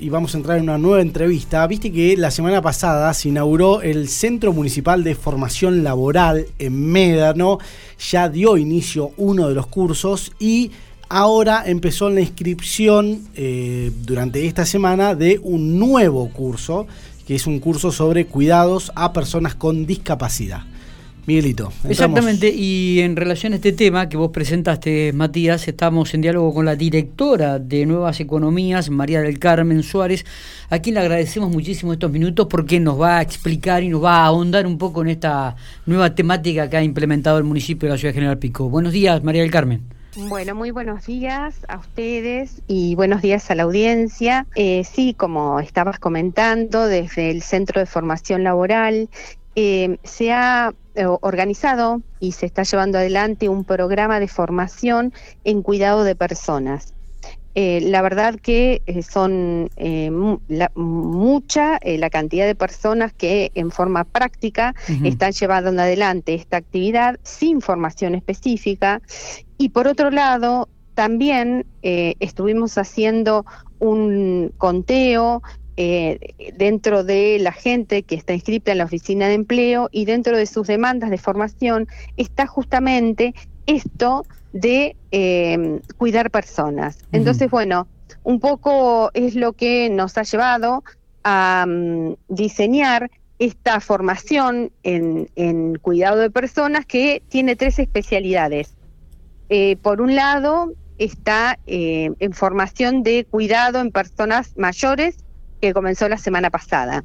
y vamos a entrar en una nueva entrevista. Viste que la semana pasada se inauguró el Centro Municipal de Formación Laboral en Médano. Ya dio inicio uno de los cursos y ahora empezó la inscripción eh, durante esta semana de un nuevo curso, que es un curso sobre cuidados a personas con discapacidad. Miguelito. Exactamente, y en relación a este tema que vos presentaste, Matías, estamos en diálogo con la directora de Nuevas Economías, María del Carmen Suárez, a quien le agradecemos muchísimo estos minutos porque nos va a explicar y nos va a ahondar un poco en esta nueva temática que ha implementado el municipio de la Ciudad General Pico. Buenos días, María del Carmen. Bueno, muy buenos días a ustedes y buenos días a la audiencia. Eh, sí, como estabas comentando, desde el Centro de Formación Laboral eh, se ha eh, organizado y se está llevando adelante un programa de formación en cuidado de personas. Eh, la verdad que eh, son mucha la cantidad de personas que en forma práctica están llevando adelante esta actividad sin formación específica. Y por otro lado, también estuvimos haciendo un conteo eh, dentro de la gente que está inscrita en la oficina de empleo y dentro de sus demandas de formación está justamente esto de eh, cuidar personas. Entonces, bueno, un poco es lo que nos ha llevado a mm, diseñar esta formación en, cuidado de personas que tiene tres especialidades. Eh, por un lado, está en formación de cuidado en personas mayores que comenzó la semana pasada.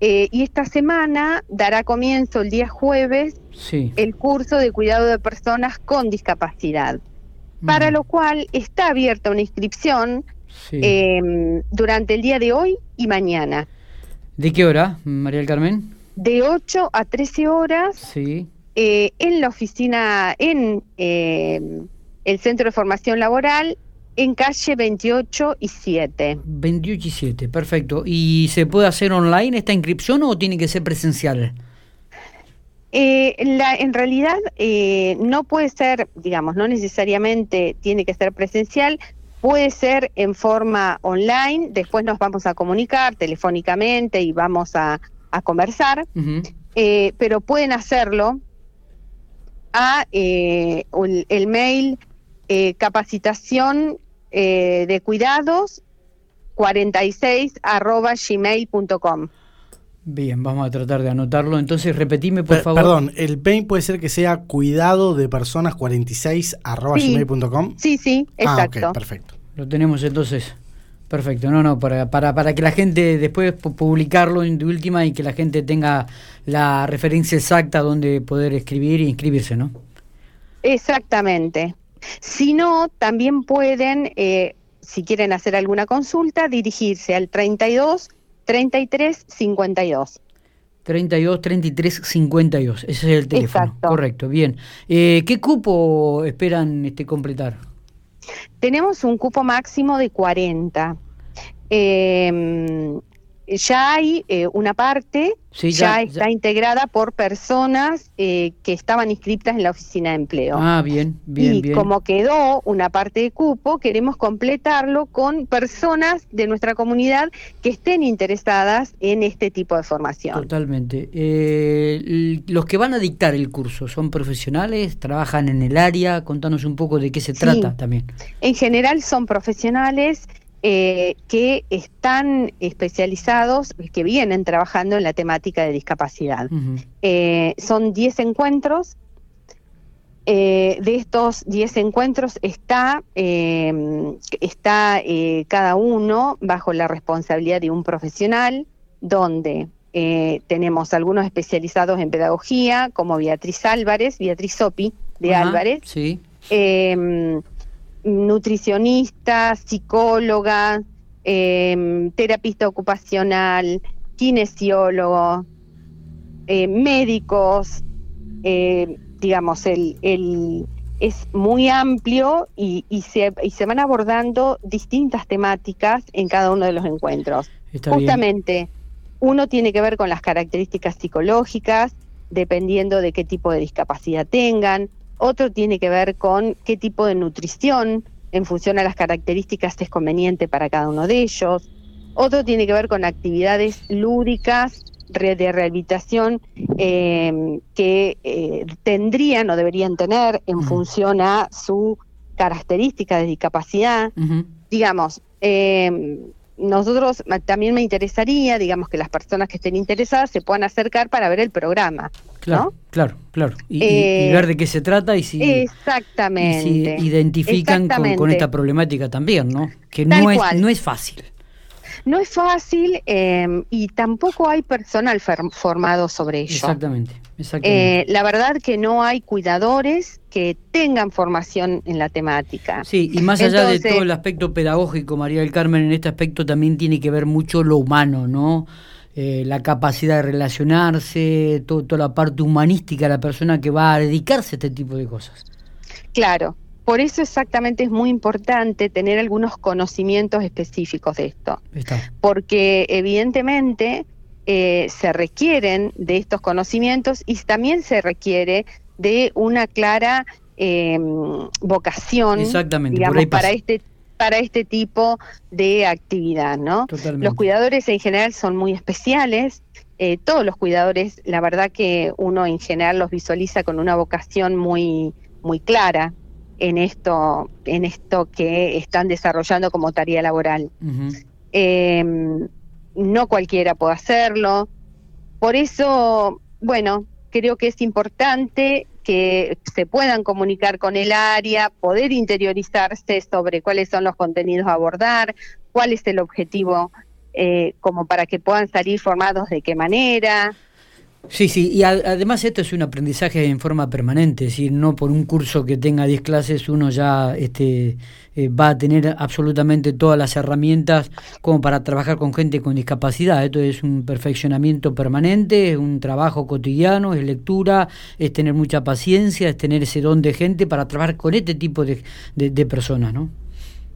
Eh, y esta semana dará comienzo el día jueves el curso de cuidado de personas con discapacidad, para lo cual está abierta una inscripción em, durante el día de hoy y mañana. ¿De qué hora, María del Carmen? De 8 a 13 horas sí. Eh, en la oficina, en em, el Centro de Formación Laboral en calle 28 y 7. 28 y 7, perfecto. ¿Y se puede hacer online esta inscripción o tiene que ser presencial? Eh, la, en realidad eh, no puede ser, digamos, no necesariamente tiene que ser presencial, puede ser en forma online, después nos vamos a comunicar telefónicamente y vamos a, conversar, eh, pero pueden hacerlo a el, el mail capacitación eh, de cuidados 46 arroba gmail.com. Bien, vamos a tratar de anotarlo. Entonces, repetime, por favor. Perdón, el mail puede ser que sea cuidado de personas 46 arroba gmail.com. Sí, sí, ah, exacto. perfecto. Lo tenemos entonces. Perfecto, no, no, para, para, para que la gente después publicarlo en de última y que la gente tenga la referencia exacta donde poder escribir e inscribirse, ¿no? Exactamente. Si no, también pueden, eh, si quieren hacer alguna consulta, dirigirse al 32 33 52. 32 33 52, ese es el teléfono. Correcto, bien. Eh, ¿Qué cupo esperan este completar? Tenemos un cupo máximo de 40. Eh, ya hay eh, una parte, ya, está integrada por personas eh, que estaban inscritas en la oficina de empleo. Ah, bien, bien. Y como quedó una parte de cupo, queremos completarlo con personas de nuestra comunidad que estén interesadas en este tipo de formación. Totalmente. Eh, los que van a dictar el curso, ¿son profesionales? ¿Trabajan en el área? Contanos un poco de qué se trata también. En general son profesionales eh, que están especializados, que vienen trabajando en la temática de discapacidad. Eh, son 10 encuentros. Eh, de estos 10 encuentros está, está cada uno bajo la responsabilidad de un profesional, donde tenemos algunos especializados en pedagogía, como Beatriz Álvarez, Beatriz Sopi de Álvarez. Sí nutricionista, psicóloga, eh, terapista ocupacional, kinesiólogo, eh, médicos, eh, digamos, el, el, es muy amplio y, y, se, y se van abordando distintas temáticas en cada uno de los encuentros. Justamente, uno tiene que ver con las características psicológicas, dependiendo de qué tipo de discapacidad tengan, otro tiene que ver con qué tipo de nutrición en función a las características es conveniente para cada uno de ellos. Otro tiene que ver con actividades lúdicas de rehabilitación eh, que eh, tendrían o deberían tener en función a su característica de discapacidad. Digamos, eh, nosotros también me interesaría, digamos, que las personas que estén interesadas se puedan acercar para ver el programa. Claro, claro, claro. Y, ver de qué se trata y si, exactamente, identifican con, esta problemática también, ¿no? Que no es, no es fácil. No es fácil em, y tampoco hay personal formado sobre ello. Exactamente. exactamente. Eh, la verdad que no hay cuidadores que tengan formación en la temática. Sí, y más allá de todo el aspecto pedagógico, María del Carmen, en este aspecto también tiene que ver mucho lo humano, ¿no? Eh, la capacidad de relacionarse, toda la parte humanística de la persona que va a dedicarse a este tipo de cosas. Claro, por eso exactamente es muy importante tener algunos conocimientos específicos de esto. Porque evidentemente eh, se requieren de estos conocimientos y también se requiere de una clara em, vocación digamos, para este para este tipo de actividad, ¿no? Los cuidadores en general son muy especiales, eh, todos los cuidadores, la verdad que uno en general los visualiza con una vocación muy, muy clara, en esto, en esto que están desarrollando como tarea laboral. Em, no cualquiera puede hacerlo. Por eso, bueno, creo que es importante que se puedan comunicar con el área, poder interiorizarse sobre cuáles son los contenidos a abordar, cuál es el objetivo, eh, como para que puedan salir formados de qué manera. Sí, sí, y además esto es un aprendizaje en forma permanente, es decir, no por un curso que tenga 10 clases uno ya este, eh, va a tener absolutamente todas las herramientas como para trabajar con gente con discapacidad. Esto es un perfeccionamiento permanente, es un trabajo cotidiano, es lectura, es tener mucha paciencia, es tener ese don de gente para trabajar con este tipo de, de personas, ¿no?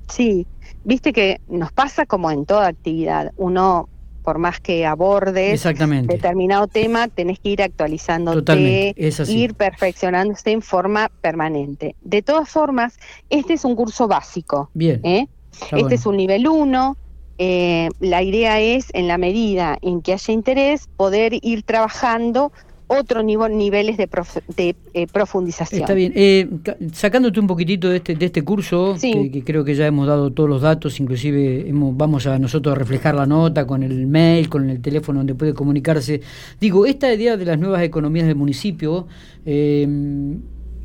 Sí, viste que nos pasa como en toda actividad, uno por más que abordes determinado tema, tenés que ir actualizándote, ir perfeccionándose en forma permanente. De todas formas, este es un curso básico. Bien. ¿eh? Este es un nivel 1. Eh, la idea es, en la medida en que haya interés, poder ir trabajando otros niveles de, de eh, profundización. Está bien. Eh, sacándote un poquitito de este, de este curso, que, creo que ya hemos dado todos los datos, inclusive hemos, vamos a nosotros a reflejar la nota con el mail, con el teléfono donde puede comunicarse. Digo, esta idea de las nuevas economías del municipio, eh,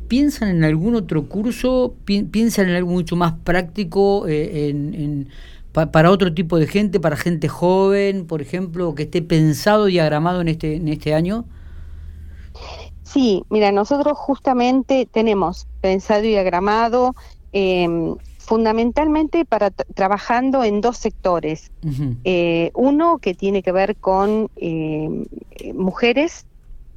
¿piensan en algún otro curso? ¿Piensan en algo mucho más práctico? en, para otro tipo de gente, para gente joven, por ejemplo, que esté pensado y diagramado en este, en este año? Sí, mira, nosotros justamente tenemos pensado y diagramado em, fundamentalmente para trabajando en dos sectores. Eh, uno que tiene que ver con em, mujeres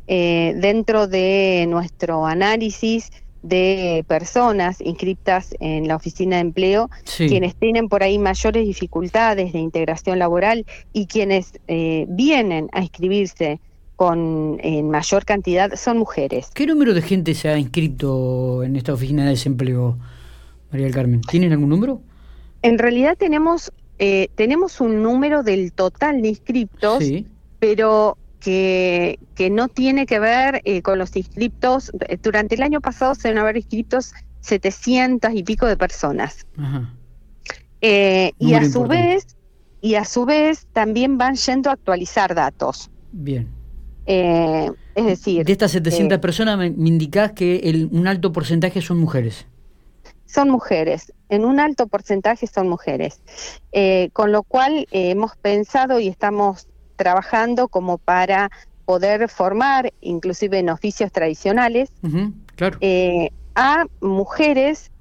eh, dentro de nuestro análisis de personas inscritas en la oficina de empleo, quienes tienen por ahí mayores dificultades de integración laboral y quienes eh, vienen a inscribirse con en mayor cantidad son mujeres. ¿Qué número de gente se ha inscrito en esta oficina de desempleo, María del Carmen? ¿Tienen algún número? En realidad tenemos eh, tenemos un número del total de inscriptos, pero que, que, no tiene que ver eh, con los inscriptos. Durante el año pasado se van a haber inscriptos 700 y pico de personas. Eh, y a su vez y a su vez también van yendo a actualizar datos. Bien. Eh, es decir... De estas 700 eh, personas me, indicás que el, un alto porcentaje son mujeres. Son mujeres, en un alto porcentaje son mujeres. Eh, con lo cual hemos pensado y estamos trabajando como para poder formar, inclusive en oficios tradicionales, a mujeres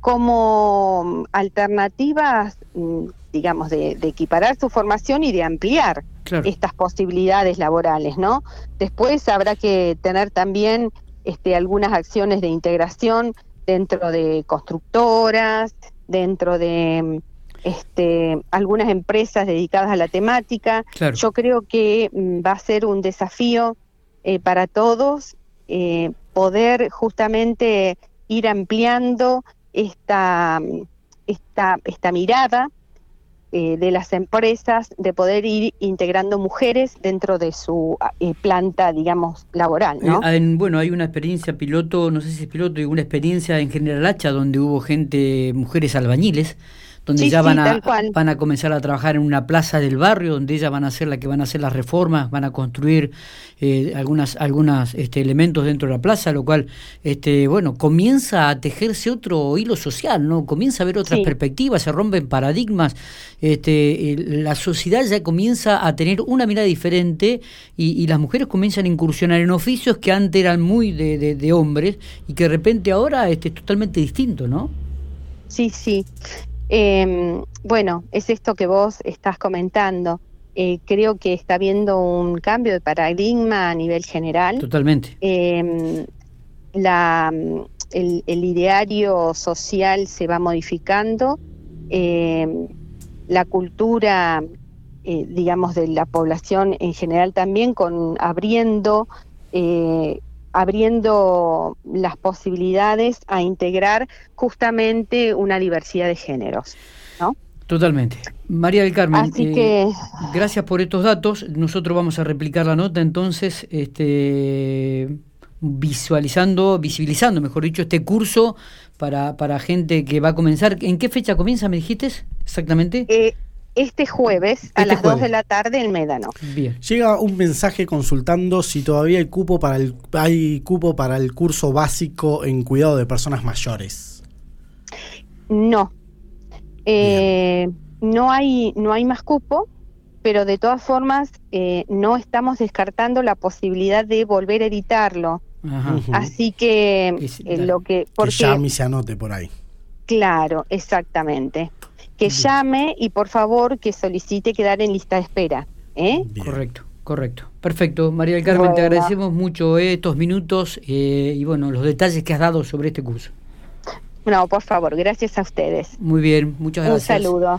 como alternativas, mm, digamos, de, de, equiparar su formación y de ampliar estas posibilidades laborales, ¿no? Después habrá que tener también este, algunas acciones de integración dentro de constructoras, dentro de este, algunas empresas dedicadas a la temática. Yo creo que mm, va a ser un desafío eh, para todos eh, poder justamente ir ampliando esta, esta, esta mirada eh, de las empresas de poder ir integrando mujeres dentro de su eh, planta, digamos, laboral. ¿no? Eh, bueno, hay una experiencia piloto, no sé si es piloto, una experiencia en General Hacha donde hubo gente, mujeres albañiles, donde ya van, a, van a comenzar a trabajar en una plaza del barrio, donde ellas van a ser las que van a hacer las reformas, van a construir eh, algunas, algunas este, elementos dentro de la plaza, lo cual, este, bueno, comienza a tejerse otro hilo social, ¿no? Comienza a haber otras perspectivas, se rompen paradigmas, este, la sociedad ya comienza a tener una mirada diferente y, las mujeres comienzan a incursionar en oficios que antes eran muy de, de, hombres y que de repente ahora este, es totalmente distinto, ¿no? Sí, sí. Eh, bueno, es esto que vos estás comentando. Eh, creo que está habiendo un cambio de paradigma a nivel general. Totalmente. Eh, la, el, ideario social se va modificando. Em, la cultura, eh, digamos, de la población en general también, con abriendo eh, abriendo las posibilidades a integrar justamente una diversidad de géneros, ¿no? Totalmente. María del Carmen, eh, gracias por estos datos. Nosotros vamos a replicar la nota entonces, este, visualizando, visibilizando, mejor dicho, este curso para, para gente que va a comenzar. ¿En qué fecha comienza, me dijiste exactamente? Eh, este jueves a este las 2 de la tarde en Médano. Bien. Llega un mensaje consultando si todavía hay cupo para el hay cupo para el curso básico en cuidado de personas mayores. No. Eh, no hay no hay más cupo, pero de todas formas eh, no estamos descartando la posibilidad de volver a editarlo. Así que eh, lo que porque que llame se anote por ahí. Claro, exactamente que llame y por favor que solicite quedar en lista de espera. ¿eh? Correcto. Correcto, perfecto. María del Carmen, te agradecemos mucho eh, estos minutos eh, y bueno, los detalles que has dado sobre este curso. No, por favor, gracias a ustedes. Muy bien, muchas gracias. Un saludo.